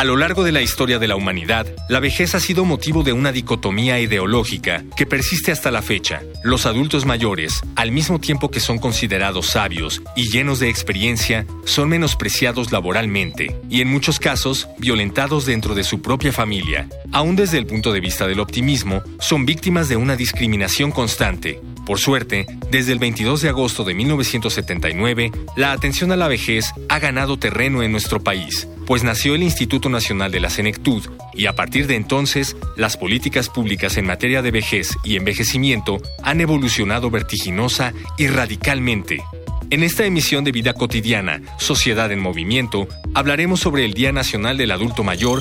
A lo largo de la historia de la humanidad, la vejez ha sido motivo de una dicotomía ideológica que persiste hasta la fecha. Los adultos mayores, al mismo tiempo que son considerados sabios y llenos de experiencia, son menospreciados laboralmente y en muchos casos violentados dentro de su propia familia. Aún desde el punto de vista del optimismo, son víctimas de una discriminación constante. Por suerte, desde el 22 de agosto de 1979, la atención a la vejez ha ganado terreno en nuestro país pues nació el Instituto Nacional de la Senectud y a partir de entonces las políticas públicas en materia de vejez y envejecimiento han evolucionado vertiginosa y radicalmente. En esta emisión de Vida Cotidiana, Sociedad en Movimiento, hablaremos sobre el Día Nacional del Adulto Mayor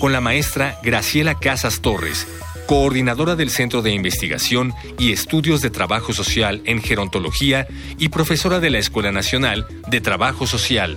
con la maestra Graciela Casas Torres, coordinadora del Centro de Investigación y Estudios de Trabajo Social en Gerontología y profesora de la Escuela Nacional de Trabajo Social.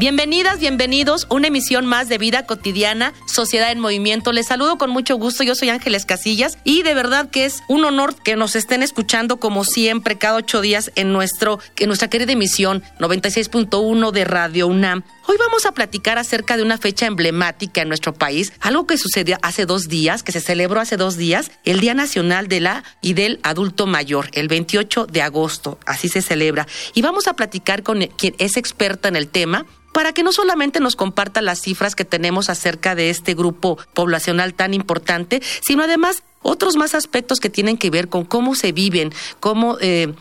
Bienvenidas, bienvenidos, una emisión más de Vida Cotidiana, Sociedad en Movimiento. Les saludo con mucho gusto, yo soy Ángeles Casillas y de verdad que es un honor que nos estén escuchando como siempre cada ocho días en, nuestro, en nuestra querida emisión 96.1 de Radio UNAM. Hoy vamos a platicar acerca de una fecha emblemática en nuestro país, algo que sucedió hace dos días, que se celebró hace dos días, el Día Nacional de la y del Adulto Mayor, el 28 de agosto, así se celebra. Y vamos a platicar con quien es experta en el tema, para que no solamente nos comparta las cifras que tenemos acerca de este grupo poblacional tan importante, sino además otros más aspectos que tienen que ver con cómo se viven, cómo eh,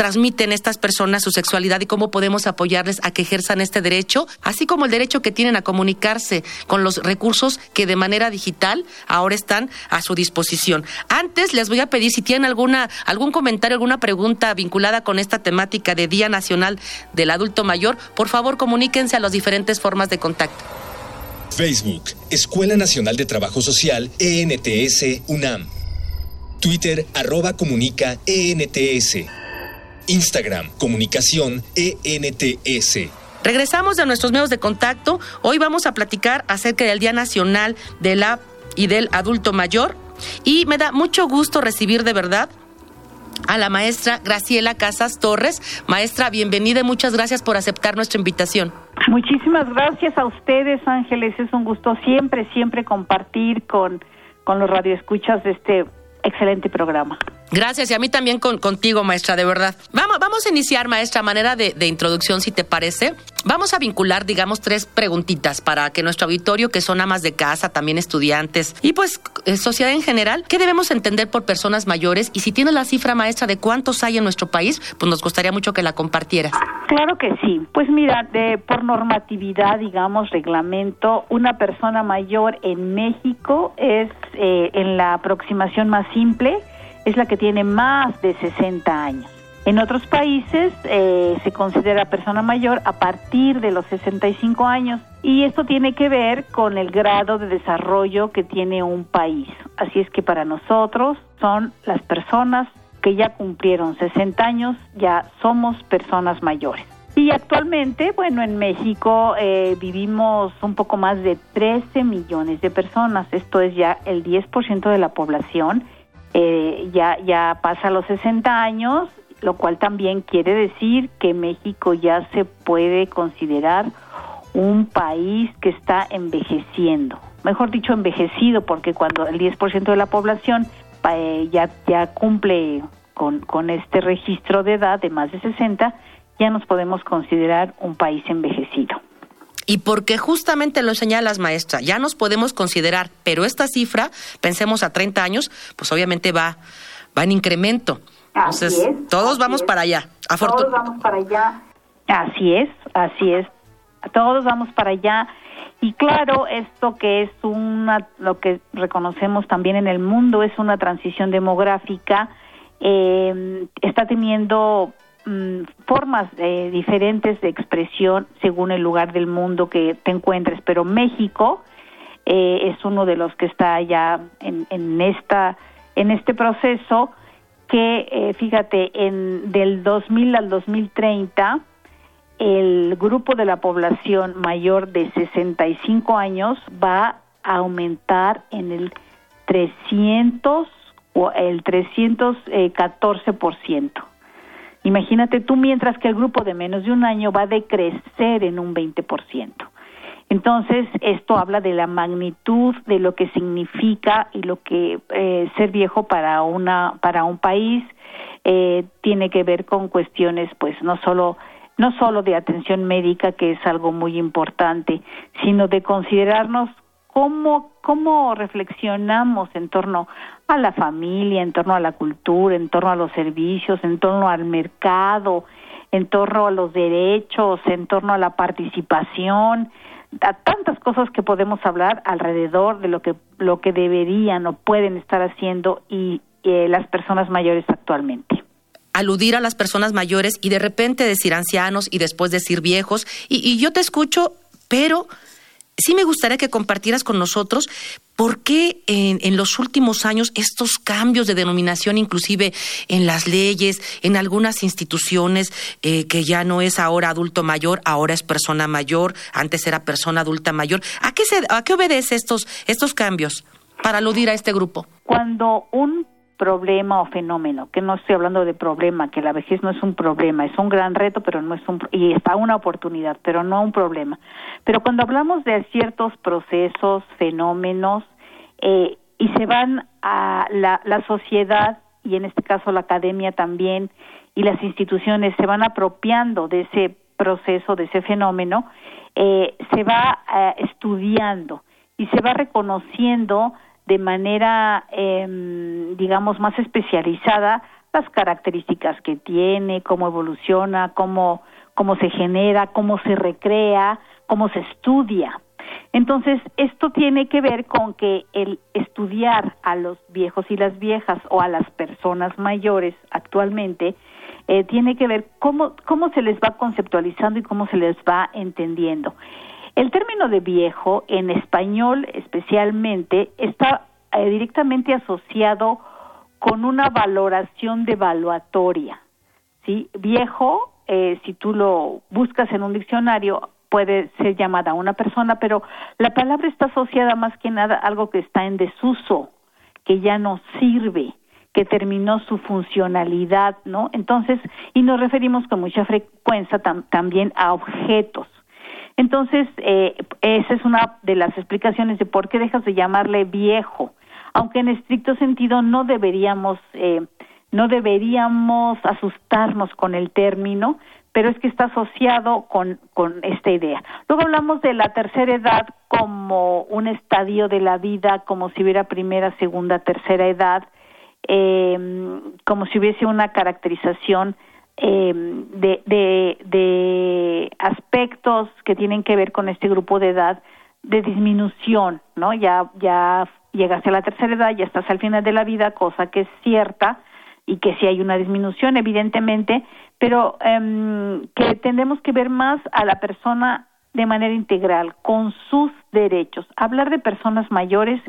transmiten estas personas su sexualidad y cómo podemos apoyarles a que ejerzan este derecho, así como el derecho que tienen a comunicarse con los recursos que de manera digital ahora están a su disposición. Antes les voy a pedir si tienen alguna algún comentario, alguna pregunta vinculada con esta temática de Día Nacional del Adulto Mayor, por favor comuníquense a las diferentes formas de contacto. Facebook, Escuela Nacional de Trabajo Social, ENTS, UNAM. Twitter, arroba comunica, ENTS. Instagram, comunicación ENTS. Regresamos a nuestros medios de contacto. Hoy vamos a platicar acerca del Día Nacional de la y del Adulto Mayor. Y me da mucho gusto recibir de verdad a la maestra Graciela Casas Torres. Maestra, bienvenida y muchas gracias por aceptar nuestra invitación. Muchísimas gracias a ustedes, Ángeles. Es un gusto siempre, siempre compartir con, con los radioescuchas de este excelente programa. Gracias, y a mí también contigo, maestra, de verdad. Vamos, vamos a iniciar, maestra, manera de, de, introducción, si te parece. Vamos a vincular, digamos, tres preguntitas para que nuestro auditorio, que son amas de casa, también estudiantes y pues eh, sociedad en general, ¿qué debemos entender por personas mayores? Y si tiene la cifra, maestra, de cuántos hay en nuestro país, pues nos gustaría mucho que la compartieras. Claro que sí. Pues mira, de, por normatividad, digamos, reglamento, una persona mayor en México es eh, en la aproximación más simple, es la que tiene más de 60 años. En otros países eh, se considera persona mayor a partir de los 65 años y esto tiene que ver con el grado de desarrollo que tiene un país. Así es que para nosotros son las personas que ya cumplieron 60 años, ya somos personas mayores. Y actualmente, bueno, en México eh, vivimos un poco más de 13 millones de personas, esto es ya el 10% de la población eh, ya, ya pasa los 60 años, lo cual también quiere decir que México ya se puede considerar un país que está envejeciendo. Mejor dicho, envejecido, porque cuando el 10% de la población eh, ya, ya cumple con, con este registro de edad de más de 60, ya nos podemos considerar un país envejecido. Y porque justamente lo señalas, maestra, ya nos podemos considerar, pero esta cifra, pensemos a 30 años, pues obviamente va, va en incremento. Entonces, todos vamos para allá. todos vamos para allá. Así es, así es. Todos vamos para allá. Y claro, esto que es una, lo que reconocemos también en el mundo, es una transición demográfica, eh, está teniendo mm, formas eh, diferentes de expresión según el lugar del mundo que te encuentres, pero México eh, es uno de los que está ya en, en esta en este proceso que eh, fíjate en del 2000 al 2030 el grupo de la población mayor de 65 años va a aumentar en el 300 o el 314%. Imagínate tú, mientras que el grupo de menos de un año va a decrecer en un 20%. Entonces, esto habla de la magnitud de lo que significa y lo que eh, ser viejo para una para un país eh, tiene que ver con cuestiones, pues, no solo no solo de atención médica, que es algo muy importante, sino de considerarnos cómo, cómo reflexionamos en torno a la familia, en torno a la cultura, en torno a los servicios, en torno al mercado, en torno a los derechos, en torno a la participación, a tantas cosas que podemos hablar alrededor de lo que lo que deberían o pueden estar haciendo y eh, las personas mayores actualmente aludir a las personas mayores y de repente decir ancianos y después decir viejos. Y, yo te escucho, pero sí me gustaría que compartieras con nosotros por qué en, los últimos años estos cambios de denominación, inclusive en las leyes, en algunas instituciones, eh, que ya no es ahora adulto mayor, ahora es persona mayor, antes era persona adulta mayor. ¿A qué, se, a qué obedece estos, estos cambios para aludir a este grupo? Cuando un problema o fenómeno, que no estoy hablando de problema, que la vejez no es un problema, es un gran reto, pero no es un y está una oportunidad, pero no un problema. Pero cuando hablamos de ciertos procesos, fenómenos eh, y se van a la, sociedad y en este caso la academia también y las instituciones se van apropiando de ese proceso, de ese fenómeno, eh, se va eh, estudiando y se va reconociendo de manera, eh, digamos, más especializada las características que tiene, cómo evoluciona, cómo, cómo se genera, cómo se recrea, cómo se estudia. Entonces, esto tiene que ver con que el estudiar a los viejos y las viejas o a las personas mayores actualmente eh, tiene que ver cómo, cómo se les va conceptualizando y cómo se les va entendiendo. El término de viejo en español especialmente está eh, directamente asociado con una valoración devaluatoria. ¿sí? Viejo, eh, si tú lo buscas en un diccionario, puede ser llamada una persona, pero la palabra está asociada más que nada a algo que está en desuso, que ya no sirve, que terminó su funcionalidad, ¿no? Entonces, y nos referimos con mucha frecuencia también a objetos. Entonces, eh, esa es una de las explicaciones de por qué dejas de llamarle viejo, aunque en estricto sentido no deberíamos, eh, no deberíamos asustarnos con el término, pero es que está asociado con, con esta idea. Luego hablamos de la tercera edad como un estadio de la vida, como si hubiera primera, segunda, tercera edad, eh, como si hubiese una caracterización eh, de, aspectos que tienen que ver con este grupo de edad de disminución, ¿no? Ya, ya llegaste a la tercera edad, ya estás al final de la vida, cosa que es cierta y que sí hay una disminución, evidentemente, pero eh, que tenemos que ver más a la persona de manera integral, con sus derechos. Hablar de personas mayores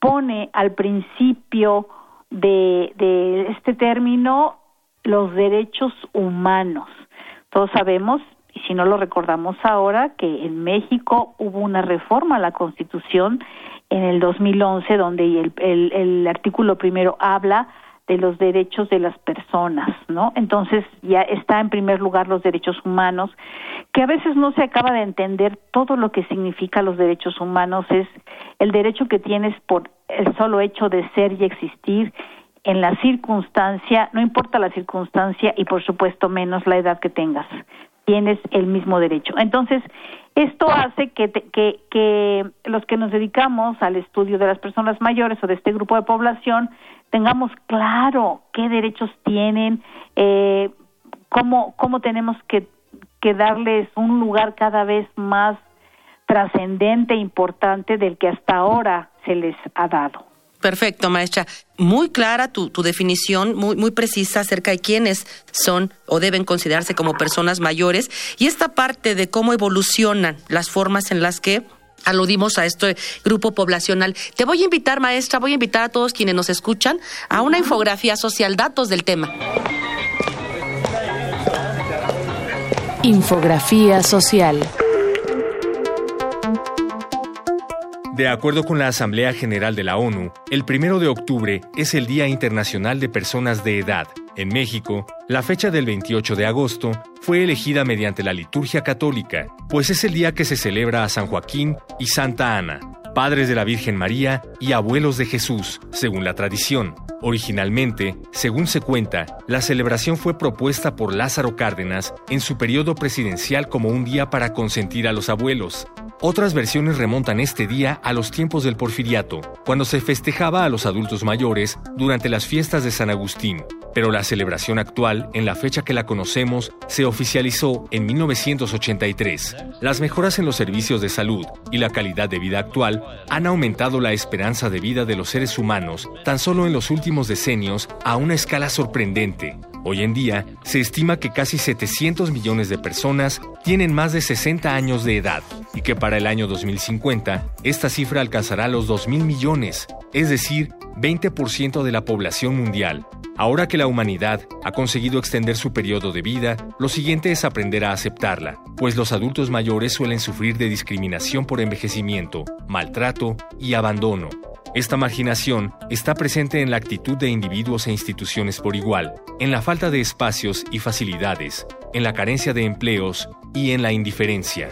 pone al principio de, de este término los derechos humanos. Todos sabemos, y si no lo recordamos ahora, que en México hubo una reforma a la Constitución en el 2011 donde el, el, el artículo primero habla de los derechos de las personas, ¿no? Entonces ya está en primer lugar los derechos humanos, que a veces no se acaba de entender todo lo que significa los derechos humanos, es el derecho que tienes por el solo hecho de ser y existir en la circunstancia, no importa la circunstancia y por supuesto menos la edad que tengas, tienes el mismo derecho. Entonces, esto hace que, que, que los que nos dedicamos al estudio de las personas mayores o de este grupo de población tengamos claro qué derechos tienen, eh, cómo, cómo tenemos que, darles un lugar cada vez más trascendente, importante del que hasta ahora se les ha dado. Perfecto, maestra. Muy clara tu, tu, definición, muy, muy precisa acerca de quiénes son o deben considerarse como personas mayores y esta parte de cómo evolucionan las formas en las que aludimos a este grupo poblacional. Te voy a invitar, maestra, voy a invitar a todos quienes nos escuchan a una infografía social, datos del tema. Infografía social. De acuerdo con la Asamblea General de la ONU, el primero de octubre es el Día Internacional de Personas de Edad. En México, la fecha del 28 de agosto fue elegida mediante la liturgia católica, pues es el día que se celebra a San Joaquín y Santa Ana, padres de la Virgen María y abuelos de Jesús, según la tradición. Originalmente, según se cuenta, la celebración fue propuesta por Lázaro Cárdenas en su periodo presidencial como un día para consentir a los abuelos, otras versiones remontan este día a los tiempos del porfiriato, cuando se festejaba a los adultos mayores durante las fiestas de San Agustín, pero la celebración actual, en la fecha que la conocemos, se oficializó en 1983. Las mejoras en los servicios de salud y la calidad de vida actual han aumentado la esperanza de vida de los seres humanos tan solo en los últimos decenios a una escala sorprendente. Hoy en día, se estima que casi 700 millones de personas tienen más de 60 años de edad y que para el año 2050 esta cifra alcanzará los 2 mil millones, es decir, 20% de la población mundial. Ahora que la humanidad ha conseguido extender su periodo de vida, lo siguiente es aprender a aceptarla, pues los adultos mayores suelen sufrir de discriminación por envejecimiento, maltrato y abandono. Esta marginación está presente en la actitud de individuos e instituciones por igual, en la falta de espacios y facilidades, en la carencia de empleos y en la indiferencia.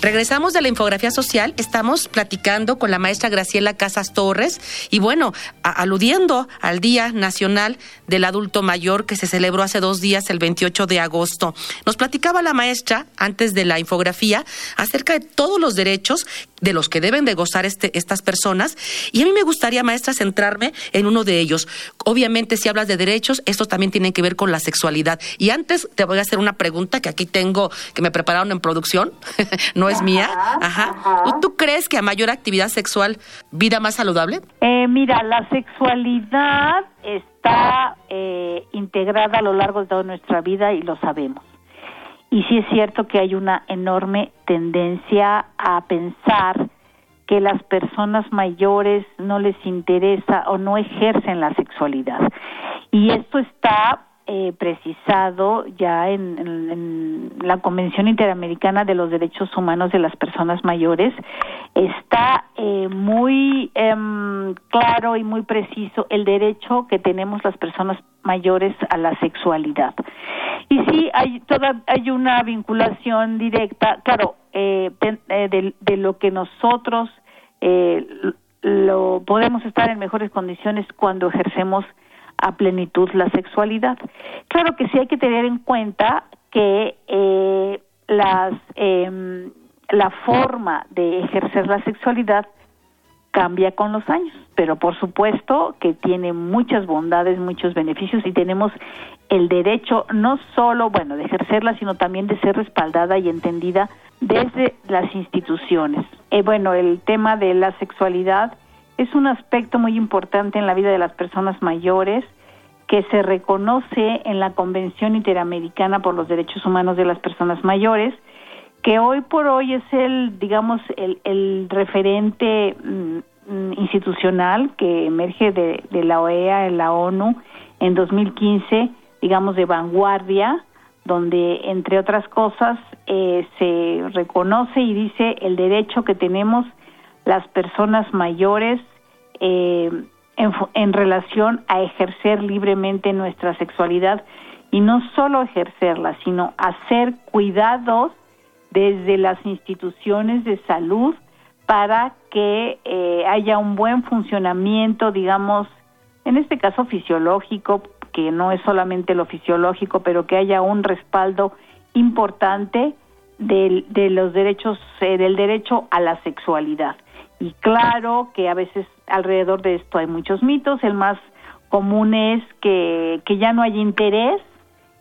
Regresamos de la infografía social, estamos platicando con la maestra Graciela Casas Torres y bueno, aludiendo al Día Nacional del Adulto Mayor que se celebró hace dos días, el 28 de agosto. Nos platicaba la maestra antes de la infografía acerca de todos los derechos de los que deben de gozar este, estas personas y a mí me gustaría, maestra, centrarme en uno de ellos. Obviamente, si hablas de derechos, esto también tiene que ver con la sexualidad. Y antes te voy a hacer una pregunta que aquí tengo, que me prepararon en producción. no es mía. Ajá. ¿Tú, crees que a mayor actividad sexual, vida más saludable? Eh, mira, la sexualidad está eh, integrada a lo largo de toda nuestra vida y lo sabemos. Y sí es cierto que hay una enorme tendencia a pensar que las personas mayores no les interesa o no ejercen la sexualidad. Y esto está eh, precisado ya en, la Convención Interamericana de los Derechos Humanos de las Personas Mayores, está eh, muy em, claro y muy preciso el derecho que tenemos las personas mayores a la sexualidad. Y sí, hay, toda, hay una vinculación directa, claro, eh, de, de, lo que nosotros lo podemos estar en mejores condiciones cuando ejercemos a plenitud la sexualidad. Claro que sí hay que tener en cuenta que eh, las, eh, la forma de ejercer la sexualidad cambia con los años, pero por supuesto que tiene muchas bondades, muchos beneficios y tenemos el derecho no solo, bueno, de ejercerla, sino también de ser respaldada y entendida desde las instituciones. Eh, bueno, el tema de la sexualidad es un aspecto muy importante en la vida de las personas mayores que se reconoce en la Convención Interamericana por los Derechos Humanos de las Personas Mayores, que hoy por hoy es el, digamos, el, referente mm, institucional que emerge de, la OEA, en la ONU, en 2015, digamos, de vanguardia, donde, entre otras cosas, eh, se reconoce y dice el derecho que tenemos las personas mayores eh, en, relación a ejercer libremente nuestra sexualidad y no solo ejercerla, sino hacer cuidados desde las instituciones de salud para que eh, haya un buen funcionamiento, digamos, en este caso fisiológico, que no es solamente lo fisiológico, pero que haya un respaldo importante de, de los derechos, eh, del derecho a la sexualidad. Y claro que a veces alrededor de esto hay muchos mitos. El más común es que, que ya no hay interés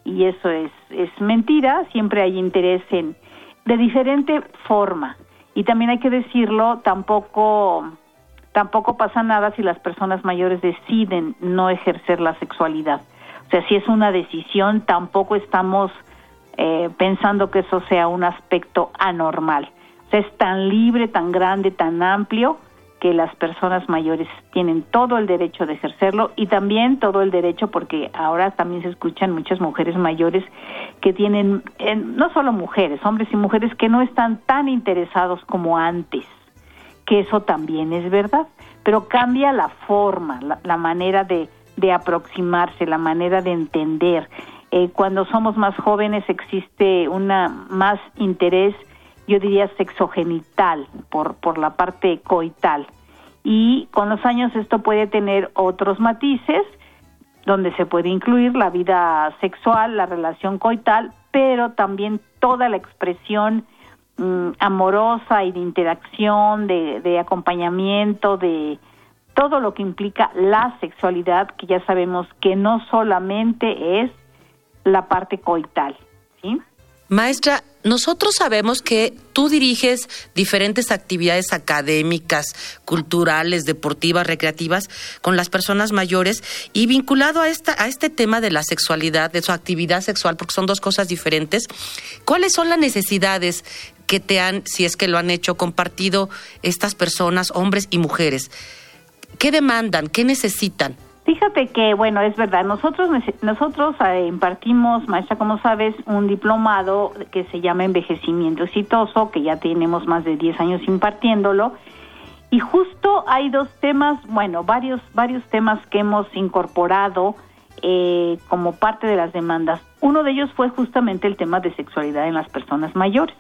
y eso es, es mentira, siempre hay interés en, de diferente forma. Y también hay que decirlo, tampoco, tampoco pasa nada si las personas mayores deciden no ejercer la sexualidad. O sea, si es una decisión, tampoco estamos eh, pensando que eso sea un aspecto anormal. Sea, es tan libre, tan grande, tan amplio que las personas mayores tienen todo el derecho de ejercerlo y también todo el derecho porque ahora también se escuchan muchas mujeres mayores que tienen, eh, no solo mujeres, hombres y mujeres que no están tan interesados como antes, que eso también es verdad, pero cambia la forma, la, manera de, de, aproximarse, la manera de entender. Eh, cuando somos más jóvenes existe una más interés yo diría sexogenital, por, por la parte coital. Y con los años esto puede tener otros matices, donde se puede incluir la vida sexual, la relación coital, pero también toda la expresión mm, amorosa y de interacción, de, de acompañamiento, de todo lo que implica la sexualidad, que ya sabemos que no solamente es la parte coital, ¿sí? Maestra, nosotros sabemos que tú diriges diferentes actividades académicas, culturales, deportivas, recreativas con las personas mayores y vinculado a esta a este tema de la sexualidad, de su actividad sexual, porque son dos cosas diferentes. ¿Cuáles son las necesidades que te han, si es que lo han hecho, compartido estas personas, hombres y mujeres? ¿Qué demandan? ¿Qué necesitan? Fíjate que, bueno, es verdad, nosotros, nosotros eh, impartimos, maestra, como sabes, un diplomado que se llama Envejecimiento Exitoso, que ya tenemos más de 10 años impartiéndolo, y justo hay dos temas, bueno, varios, varios temas que hemos incorporado eh, como parte de las demandas. Uno de ellos fue justamente el tema de sexualidad en las personas mayores.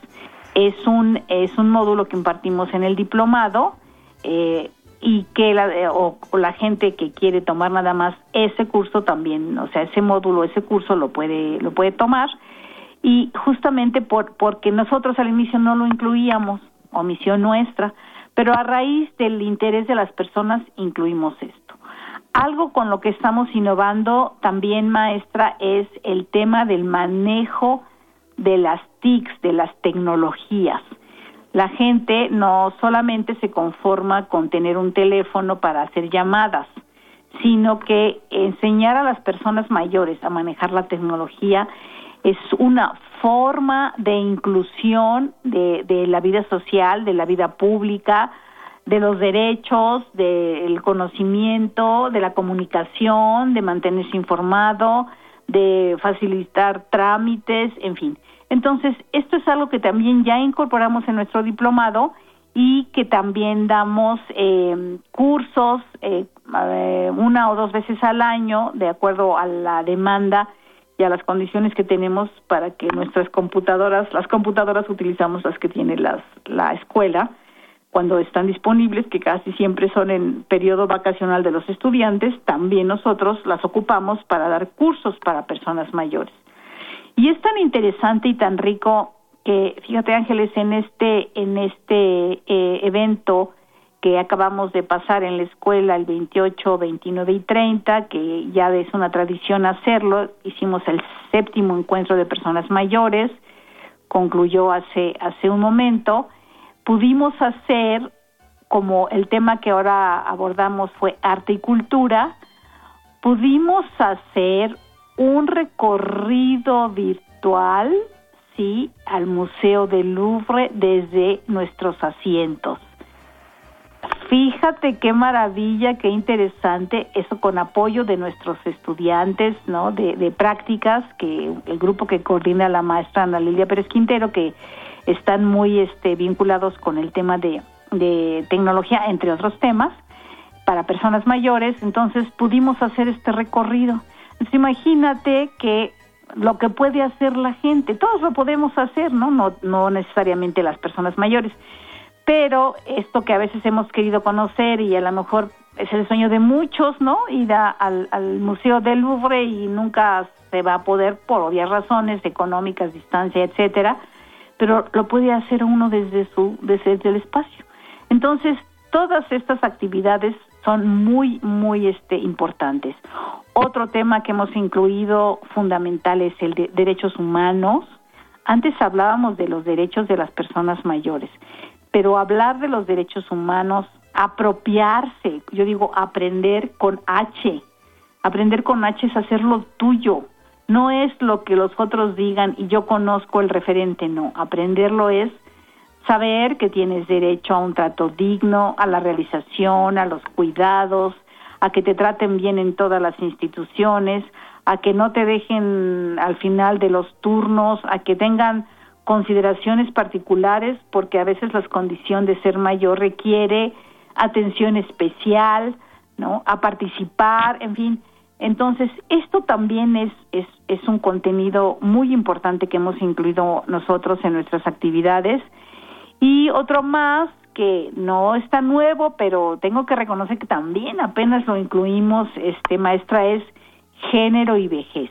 Es un, es un módulo que impartimos en el diplomado, eh, y que la, eh, o, la gente que quiere tomar nada más ese curso también, o sea, ese módulo, ese curso lo puede lo puede tomar y justamente por porque nosotros al inicio no lo incluíamos, omisión nuestra, pero a raíz del interés de las personas incluimos esto. Algo con lo que estamos innovando también, maestra, es el tema del manejo de las TICs, de las tecnologías la gente no solamente se conforma con tener un teléfono para hacer llamadas, sino que enseñar a las personas mayores a manejar la tecnología es una forma de inclusión de, de la vida social, de la vida pública, de los derechos, del conocimiento, de la comunicación, de mantenerse informado, de facilitar trámites, en fin. Entonces, esto es algo que también ya incorporamos en nuestro diplomado y que también damos eh, cursos eh, una o dos veces al año, de acuerdo a la demanda y a las condiciones que tenemos para que nuestras computadoras, las computadoras utilizamos las que tiene las, la escuela, cuando están disponibles, que casi siempre son en periodo vacacional de los estudiantes, también nosotros las ocupamos para dar cursos para personas mayores. Y es tan interesante y tan rico que, fíjate Ángeles, en este, en este eh, evento que acabamos de pasar en la escuela el 28, 29 y 30, que ya es una tradición hacerlo, hicimos el séptimo encuentro de personas mayores, concluyó hace, hace un momento, pudimos hacer, como el tema que ahora abordamos fue arte y cultura, pudimos hacer un recorrido virtual, sí, al Museo del Louvre desde nuestros asientos. Fíjate qué maravilla, qué interesante, eso con apoyo de nuestros estudiantes, ¿no? De, prácticas, que el grupo que coordina la maestra Ana Lilia Pérez Quintero, que están muy este, vinculados con el tema de, de tecnología, entre otros temas, para personas mayores, entonces pudimos hacer este recorrido imagínate que lo que puede hacer la gente, todos lo podemos hacer, ¿no? No, no necesariamente las personas mayores, pero esto que a veces hemos querido conocer y a lo mejor es el sueño de muchos, ¿no? Ir al, al Museo del Louvre y nunca se va a poder por obvias razones económicas, distancia, etcétera, pero lo puede hacer uno desde su desde el espacio. Entonces, todas estas actividades son muy, muy este, importantes. Otro tema que hemos incluido fundamental es el de derechos humanos. Antes hablábamos de los derechos de las personas mayores, pero hablar de los derechos humanos, apropiarse, yo digo aprender con H, aprender con H es hacerlo tuyo, no es lo que los otros digan y yo conozco el referente, no, aprenderlo es saber que tienes derecho a un trato digno, a la realización, a los cuidados, a que te traten bien en todas las instituciones, a que no te dejen al final de los turnos, a que tengan consideraciones particulares, porque a veces la condición de ser mayor requiere atención especial, ¿no? A participar, en fin. Entonces, esto también es, es, es un contenido muy importante que hemos incluido nosotros en nuestras actividades y otro más que no está nuevo, pero tengo que reconocer que también apenas lo incluimos, este maestra, es género y vejez.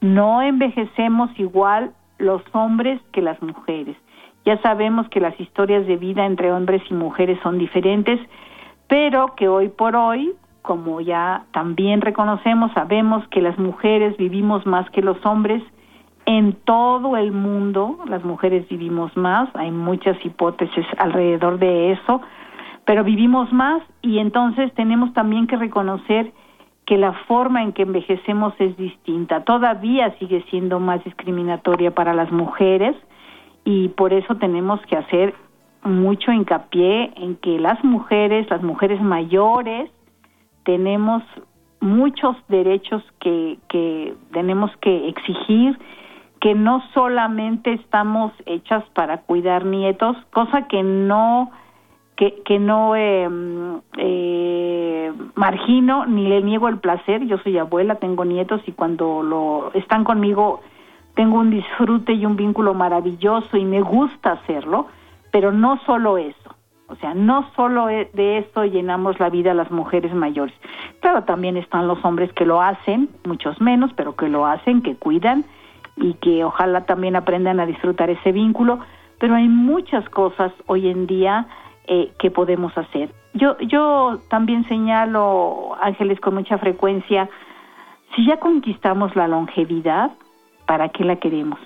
No envejecemos igual los hombres que las mujeres. Ya sabemos que las historias de vida entre hombres y mujeres son diferentes, pero que hoy por hoy, como ya también reconocemos, sabemos que las mujeres vivimos más que los hombres en todo el mundo las mujeres vivimos más, hay muchas hipótesis alrededor de eso, pero vivimos más y entonces tenemos también que reconocer que la forma en que envejecemos es distinta. Todavía sigue siendo más discriminatoria para las mujeres y por eso tenemos que hacer mucho hincapié en que las mujeres, las mujeres mayores, tenemos muchos derechos que, que tenemos que exigir que no solamente estamos hechas para cuidar nietos, cosa que no que, que no em, eh, margino ni le niego el placer. Yo soy abuela, tengo nietos y cuando lo están conmigo tengo un disfrute y un vínculo maravilloso y me gusta hacerlo, pero no solo eso. O sea, no solo e, de eso llenamos la vida a las mujeres mayores. Claro, también están los hombres que lo hacen, muchos menos, pero que lo hacen, que cuidan y que ojalá también aprendan a disfrutar ese vínculo, pero hay muchas cosas hoy en día eh, que podemos hacer. Yo, yo también señalo, Ángeles, con mucha frecuencia, si ya conquistamos la longevidad, ¿para qué la queremos?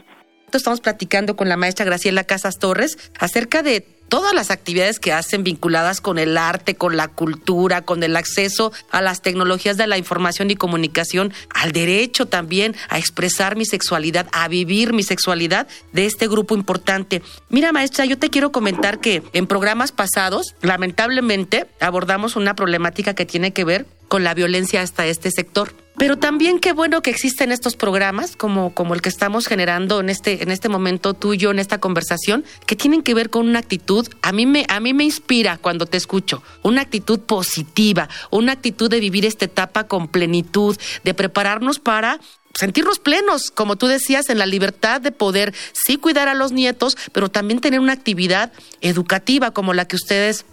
Estamos platicando con la maestra Graciela Casas Torres acerca de todas las actividades que hacen vinculadas con el arte, con la cultura, con el acceso a las tecnologías de la información y comunicación, al derecho también a expresar mi sexualidad, a vivir mi sexualidad de este grupo importante. Mira, maestra, yo te quiero comentar que en programas pasados, lamentablemente, abordamos una problemática que tiene que ver con la violencia hasta este sector. Pero también qué bueno que existen estos programas como, como el que estamos generando en este, en este momento tuyo, en esta conversación, que tienen que ver con una actitud, a mí, me, a mí me inspira cuando te escucho, una actitud positiva, una actitud de vivir esta etapa con plenitud, de prepararnos para sentirnos plenos, como tú decías, en la libertad de poder sí cuidar a los nietos, pero también tener una actividad educativa como la que ustedes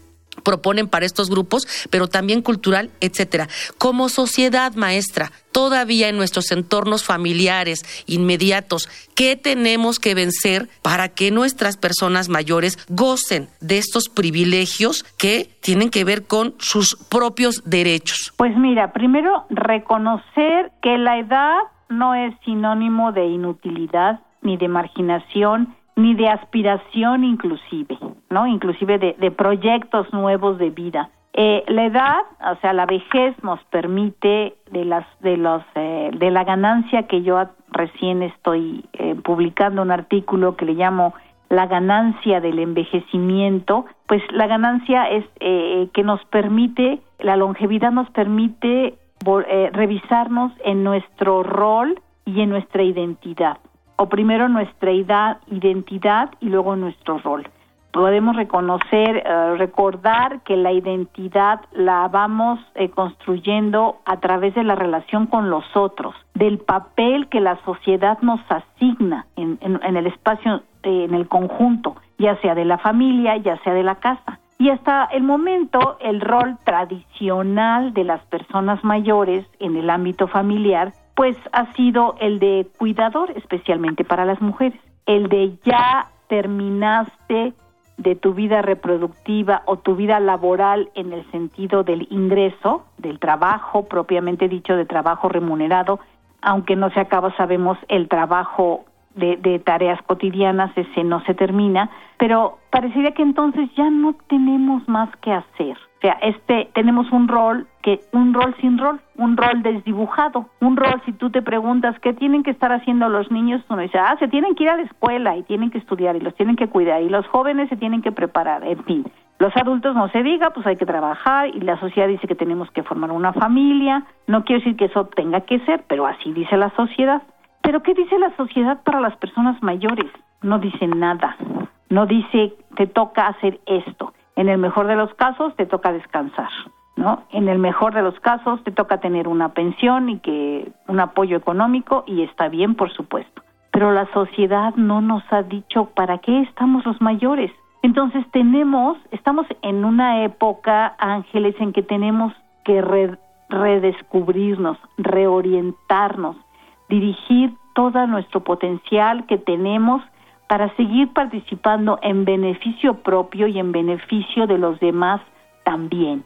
proponen para estos grupos, pero también cultural, etcétera. Como sociedad maestra, todavía en nuestros entornos familiares inmediatos, ¿qué tenemos que vencer para que nuestras personas mayores gocen de estos privilegios que tienen que ver con sus propios derechos? Pues mira, primero reconocer que la edad no es sinónimo de inutilidad ni de marginación ni de aspiración inclusive, ¿no? Inclusive de, proyectos nuevos de vida. Eh, la edad, o sea, la vejez nos permite de las de los eh, de la ganancia que yo recién estoy eh, publicando un artículo que le llamo la ganancia del envejecimiento, pues la ganancia es que nos permite la longevidad nos permite revisarnos en nuestro rol y en nuestra identidad o primero nuestra identidad y luego nuestro rol. Podemos reconocer, eh, recordar que la identidad la vamos eh, construyendo a través de la relación con los otros, del papel que la sociedad nos asigna en, el espacio, eh, en el conjunto, ya sea de la familia, ya sea de la casa. Y hasta el momento, el rol tradicional de las personas mayores en el ámbito familiar pues ha sido el de cuidador, especialmente para las mujeres, el de ya terminaste de tu vida reproductiva o tu vida laboral en el sentido del ingreso, del trabajo propiamente dicho, de trabajo remunerado, aunque no se acaba, sabemos, el trabajo de, de, tareas cotidianas, ese no se termina, pero parecería que entonces ya no tenemos más que hacer. O sea, este, tenemos un rol que, un rol sin rol, un rol desdibujado, un rol si tú te preguntas qué tienen que estar haciendo los niños, uno dice, ah, se tienen que ir a la escuela y tienen que estudiar y los tienen que cuidar y los jóvenes se tienen que preparar, en fin. Los adultos no se diga, pues hay que trabajar y la sociedad dice que tenemos que formar una familia. No quiero decir que eso tenga que ser, pero así dice la sociedad. Pero ¿qué dice la sociedad para las personas mayores? No dice nada. No dice te toca hacer esto. En el mejor de los casos te toca descansar, ¿no? En el mejor de los casos te toca tener una pensión y que un apoyo económico y está bien, por supuesto. Pero la sociedad no nos ha dicho para qué estamos los mayores. Entonces tenemos, estamos en una época, Ángeles, en que tenemos que redescubrirnos, reorientarnos, dirigir todo nuestro potencial que tenemos para seguir participando en beneficio propio y en beneficio de los demás también.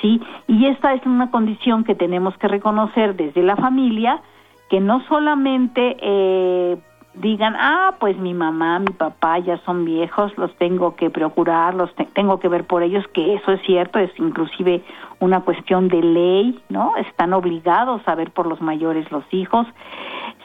¿Sí? Y esta es una condición que tenemos que reconocer desde la familia, que no solamente eh, digan, ah, pues mi mamá, mi papá ya son viejos, los tengo que procurar, los tengo que ver por ellos, que eso es cierto, es inclusive una cuestión de ley, ¿no? Están obligados a ver por los mayores los hijos,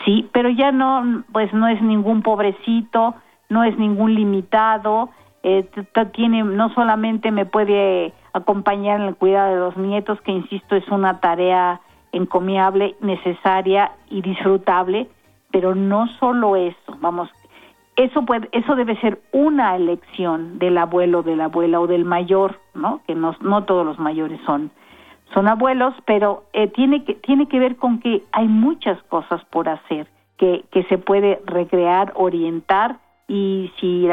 sí, pero ya no, pues no es ningún pobrecito, no es ningún limitado, eh, tiene, no solamente me puede acompañar en el cuidado de los nietos, que insisto es una tarea encomiable, necesaria y disfrutable, pero no solo eso, vamos, eso puede, eso debe ser una elección del abuelo, de la abuela o del mayor, ¿no? Que no, no todos los mayores son son abuelos, pero eh, tiene que tiene que ver con que hay muchas cosas por hacer que que se puede recrear, orientar y si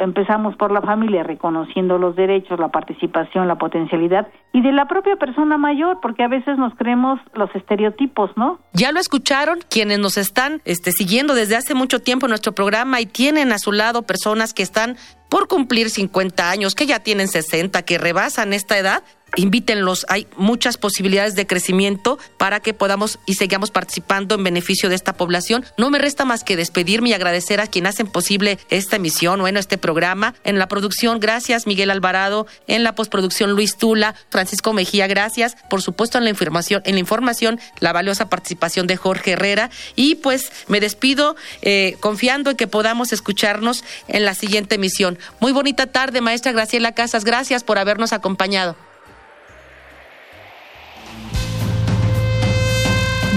empezamos por la familia reconociendo los derechos, la participación, la potencialidad y de la propia persona mayor, porque a veces nos creemos los estereotipos, ¿no? Ya lo escucharon quienes nos están este, siguiendo desde hace mucho tiempo nuestro programa y tienen a su lado personas que están por cumplir 50 años, que ya tienen 60, que rebasan esta edad invítenlos. Hay muchas posibilidades de crecimiento para que podamos y sigamos participando en beneficio de esta población. No me resta más que despedirme y agradecer a quienes hacen posible esta emisión, bueno, este programa. En la producción, gracias Miguel Alvarado. En la postproducción, Luis Tula, Francisco Mejía, gracias. Por supuesto, en la información, en la información, la valiosa participación de Jorge Herrera. Y pues me despido eh, confiando en que podamos escucharnos en la siguiente emisión. Muy bonita tarde, maestra Graciela Casas. Gracias por habernos acompañado.